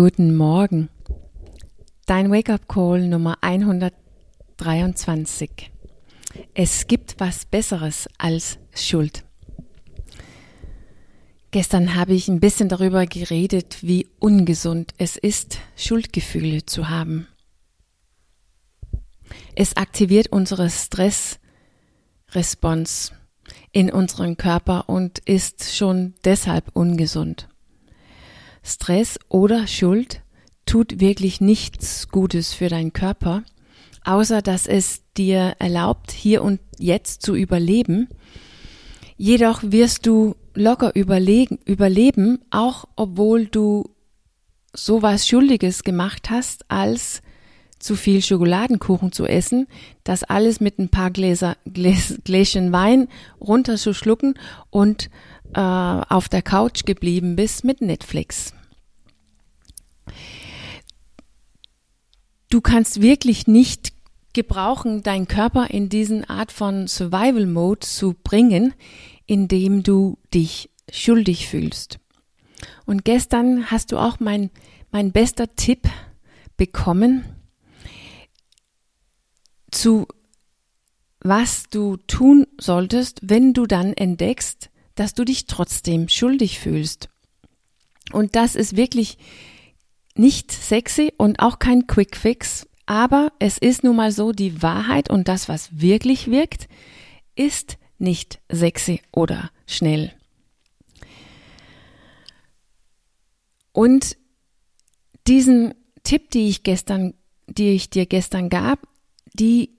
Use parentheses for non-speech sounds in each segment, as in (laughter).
Guten Morgen. Dein Wake-up-Call Nummer 123. Es gibt was Besseres als Schuld. Gestern habe ich ein bisschen darüber geredet, wie ungesund es ist, Schuldgefühle zu haben. Es aktiviert unsere Stressresponse in unserem Körper und ist schon deshalb ungesund. Stress oder Schuld tut wirklich nichts Gutes für deinen Körper, außer dass es dir erlaubt, hier und jetzt zu überleben. Jedoch wirst du locker überlegen, überleben, auch obwohl du sowas Schuldiges gemacht hast, als zu viel Schokoladenkuchen zu essen, das alles mit ein paar Gläser, Gläs, Gläschen Wein runterzuschlucken und äh, auf der Couch geblieben bist mit Netflix. Du kannst wirklich nicht gebrauchen, deinen Körper in diesen Art von Survival Mode zu bringen, indem du dich schuldig fühlst. Und gestern hast du auch mein, mein bester Tipp bekommen zu was du tun solltest, wenn du dann entdeckst, dass du dich trotzdem schuldig fühlst. Und das ist wirklich nicht sexy und auch kein Quick Fix, aber es ist nun mal so, die Wahrheit und das, was wirklich wirkt, ist nicht sexy oder schnell. Und diesen Tipp, die ich gestern, die ich dir gestern gab, die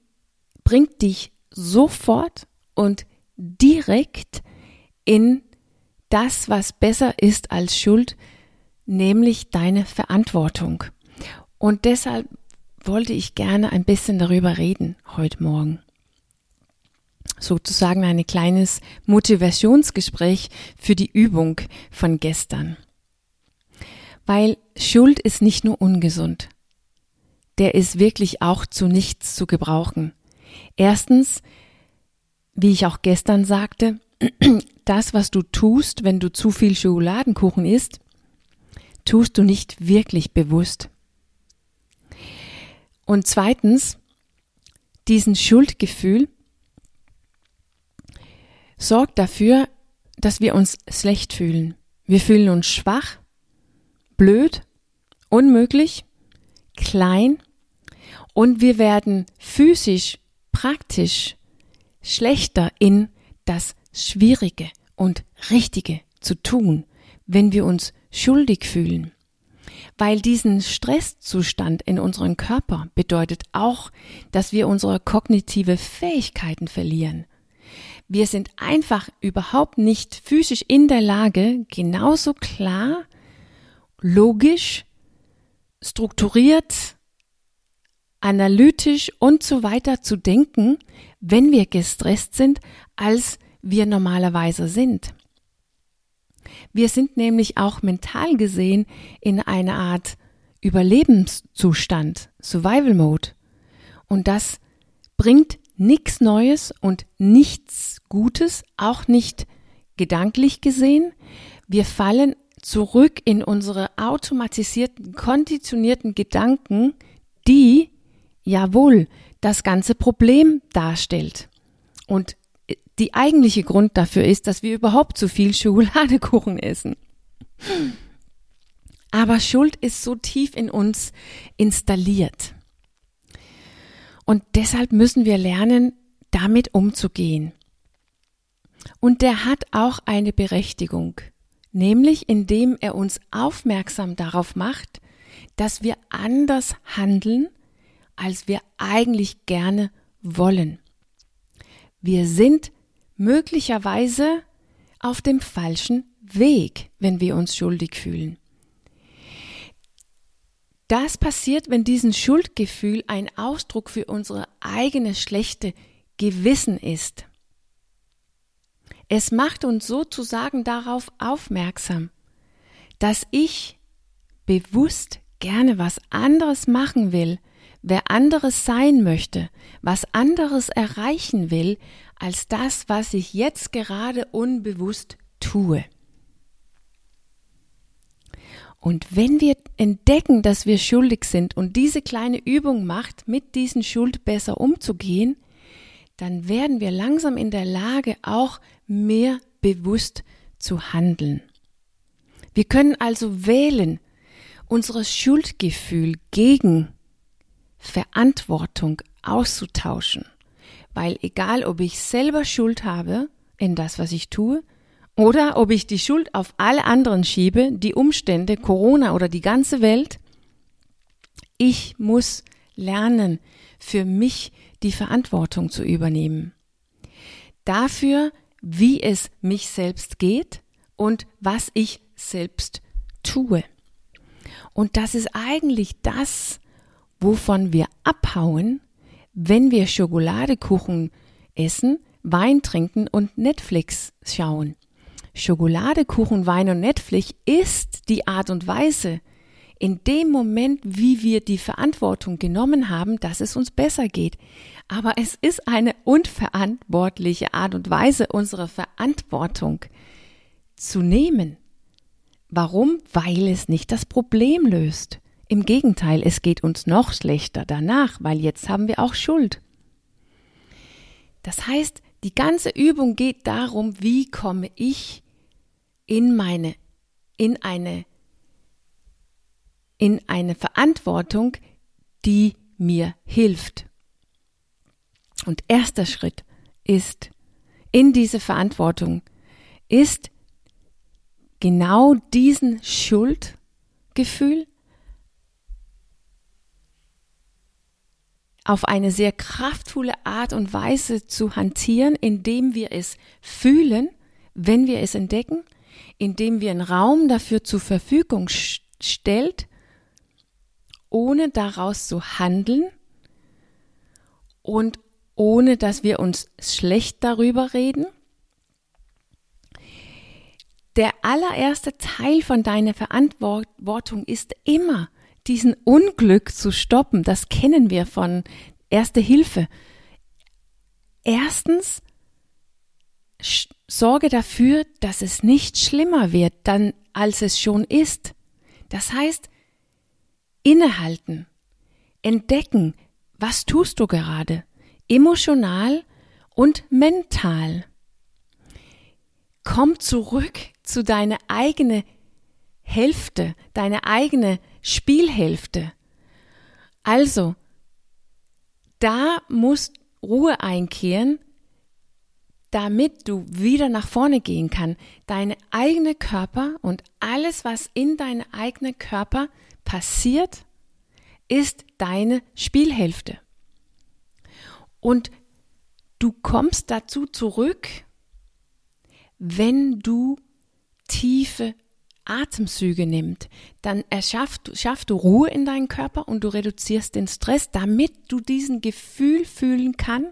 bringt dich sofort und direkt in das, was besser ist als Schuld, nämlich deine Verantwortung. Und deshalb wollte ich gerne ein bisschen darüber reden heute Morgen. Sozusagen ein kleines Motivationsgespräch für die Übung von gestern. Weil Schuld ist nicht nur ungesund. Der ist wirklich auch zu nichts zu gebrauchen. Erstens, wie ich auch gestern sagte, (clears throat) das, was du tust, wenn du zu viel Schokoladenkuchen isst, tust du nicht wirklich bewusst. Und zweitens, diesen Schuldgefühl sorgt dafür, dass wir uns schlecht fühlen. Wir fühlen uns schwach, blöd, unmöglich, klein und wir werden physisch, praktisch schlechter in das Schwierige und Richtige zu tun, wenn wir uns schuldig fühlen. Weil diesen Stresszustand in unserem Körper bedeutet auch, dass wir unsere kognitive Fähigkeiten verlieren. Wir sind einfach überhaupt nicht physisch in der Lage, genauso klar, logisch, strukturiert, analytisch und so weiter zu denken, wenn wir gestresst sind, als wir normalerweise sind. Wir sind nämlich auch mental gesehen in einer Art Überlebenszustand, Survival Mode. Und das bringt nichts Neues und nichts Gutes, auch nicht gedanklich gesehen. Wir fallen zurück in unsere automatisierten, konditionierten Gedanken, die jawohl das ganze Problem darstellt. Und die eigentliche Grund dafür ist, dass wir überhaupt zu viel Schokoladekuchen essen. Aber Schuld ist so tief in uns installiert. Und deshalb müssen wir lernen, damit umzugehen. Und der hat auch eine Berechtigung, nämlich indem er uns aufmerksam darauf macht, dass wir anders handeln, als wir eigentlich gerne wollen. Wir sind möglicherweise auf dem falschen Weg, wenn wir uns schuldig fühlen. Das passiert, wenn diesen Schuldgefühl ein Ausdruck für unsere eigene schlechte Gewissen ist. Es macht uns sozusagen darauf aufmerksam, dass ich bewusst gerne was anderes machen will, wer anderes sein möchte, was anderes erreichen will, als das, was ich jetzt gerade unbewusst tue. Und wenn wir entdecken, dass wir schuldig sind und diese kleine Übung macht, mit diesen Schuld besser umzugehen, dann werden wir langsam in der Lage, auch mehr bewusst zu handeln. Wir können also wählen, unser Schuldgefühl gegen Verantwortung auszutauschen. Weil egal, ob ich selber Schuld habe in das, was ich tue, oder ob ich die Schuld auf alle anderen schiebe, die Umstände, Corona oder die ganze Welt, ich muss lernen, für mich die Verantwortung zu übernehmen. Dafür, wie es mich selbst geht und was ich selbst tue. Und das ist eigentlich das, wovon wir abhauen, wenn wir Schokoladekuchen essen, Wein trinken und Netflix schauen. Schokoladekuchen, Wein und Netflix ist die Art und Weise, in dem Moment, wie wir die Verantwortung genommen haben, dass es uns besser geht. Aber es ist eine unverantwortliche Art und Weise, unsere Verantwortung zu nehmen. Warum? Weil es nicht das Problem löst. Im Gegenteil, es geht uns noch schlechter danach, weil jetzt haben wir auch Schuld. Das heißt, die ganze Übung geht darum, wie komme ich in meine, in eine, in eine Verantwortung, die mir hilft. Und erster Schritt ist, in diese Verantwortung, ist genau diesen Schuldgefühl auf eine sehr kraftvolle Art und Weise zu hantieren, indem wir es fühlen, wenn wir es entdecken, indem wir einen Raum dafür zur Verfügung stellt, ohne daraus zu handeln und ohne dass wir uns schlecht darüber reden. Der allererste Teil von deiner Verantwortung ist immer, diesen Unglück zu stoppen, das kennen wir von Erste Hilfe. Erstens, sorge dafür, dass es nicht schlimmer wird, dann als es schon ist. Das heißt, innehalten, entdecken, was tust du gerade, emotional und mental. Komm zurück zu deiner eigenen Hälfte, deine eigene Spielhälfte. Also, da muss Ruhe einkehren, damit du wieder nach vorne gehen kann. Deine eigene Körper und alles, was in deinem eigenen Körper passiert, ist deine Spielhälfte. Und du kommst dazu zurück, wenn du tiefe Atemzüge nimmt, dann erschafft schaffst du Ruhe in deinen Körper und du reduzierst den Stress, damit du diesen Gefühl fühlen kann,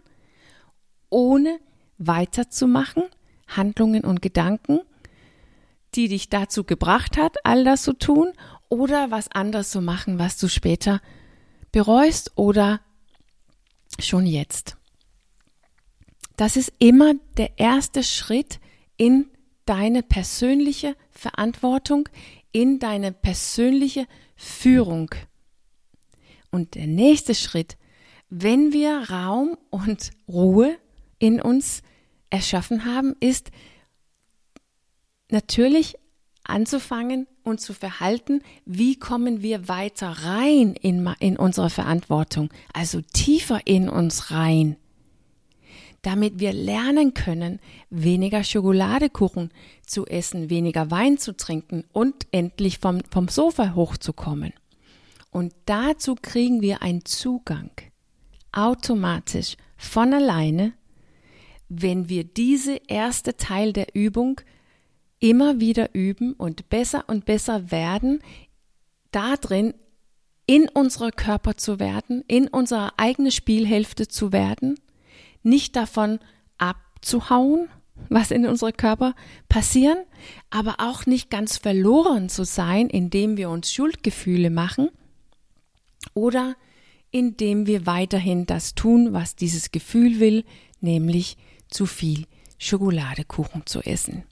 ohne weiterzumachen, Handlungen und Gedanken, die dich dazu gebracht hat, all das zu tun, oder was anderes zu machen, was du später bereust oder schon jetzt. Das ist immer der erste Schritt in deine persönliche Verantwortung, in deine persönliche Führung. Und der nächste Schritt, wenn wir Raum und Ruhe in uns erschaffen haben, ist natürlich anzufangen und zu verhalten, wie kommen wir weiter rein in, in unsere Verantwortung, also tiefer in uns rein damit wir lernen können, weniger Schokoladekuchen zu essen, weniger Wein zu trinken und endlich vom, vom Sofa hochzukommen. Und dazu kriegen wir einen Zugang automatisch von alleine, wenn wir diese erste Teil der Übung immer wieder üben und besser und besser werden, da drin in unserer Körper zu werden, in unserer eigenen Spielhälfte zu werden nicht davon abzuhauen, was in unserem Körper passieren, aber auch nicht ganz verloren zu sein, indem wir uns Schuldgefühle machen oder indem wir weiterhin das tun, was dieses Gefühl will, nämlich zu viel Schokoladekuchen zu essen.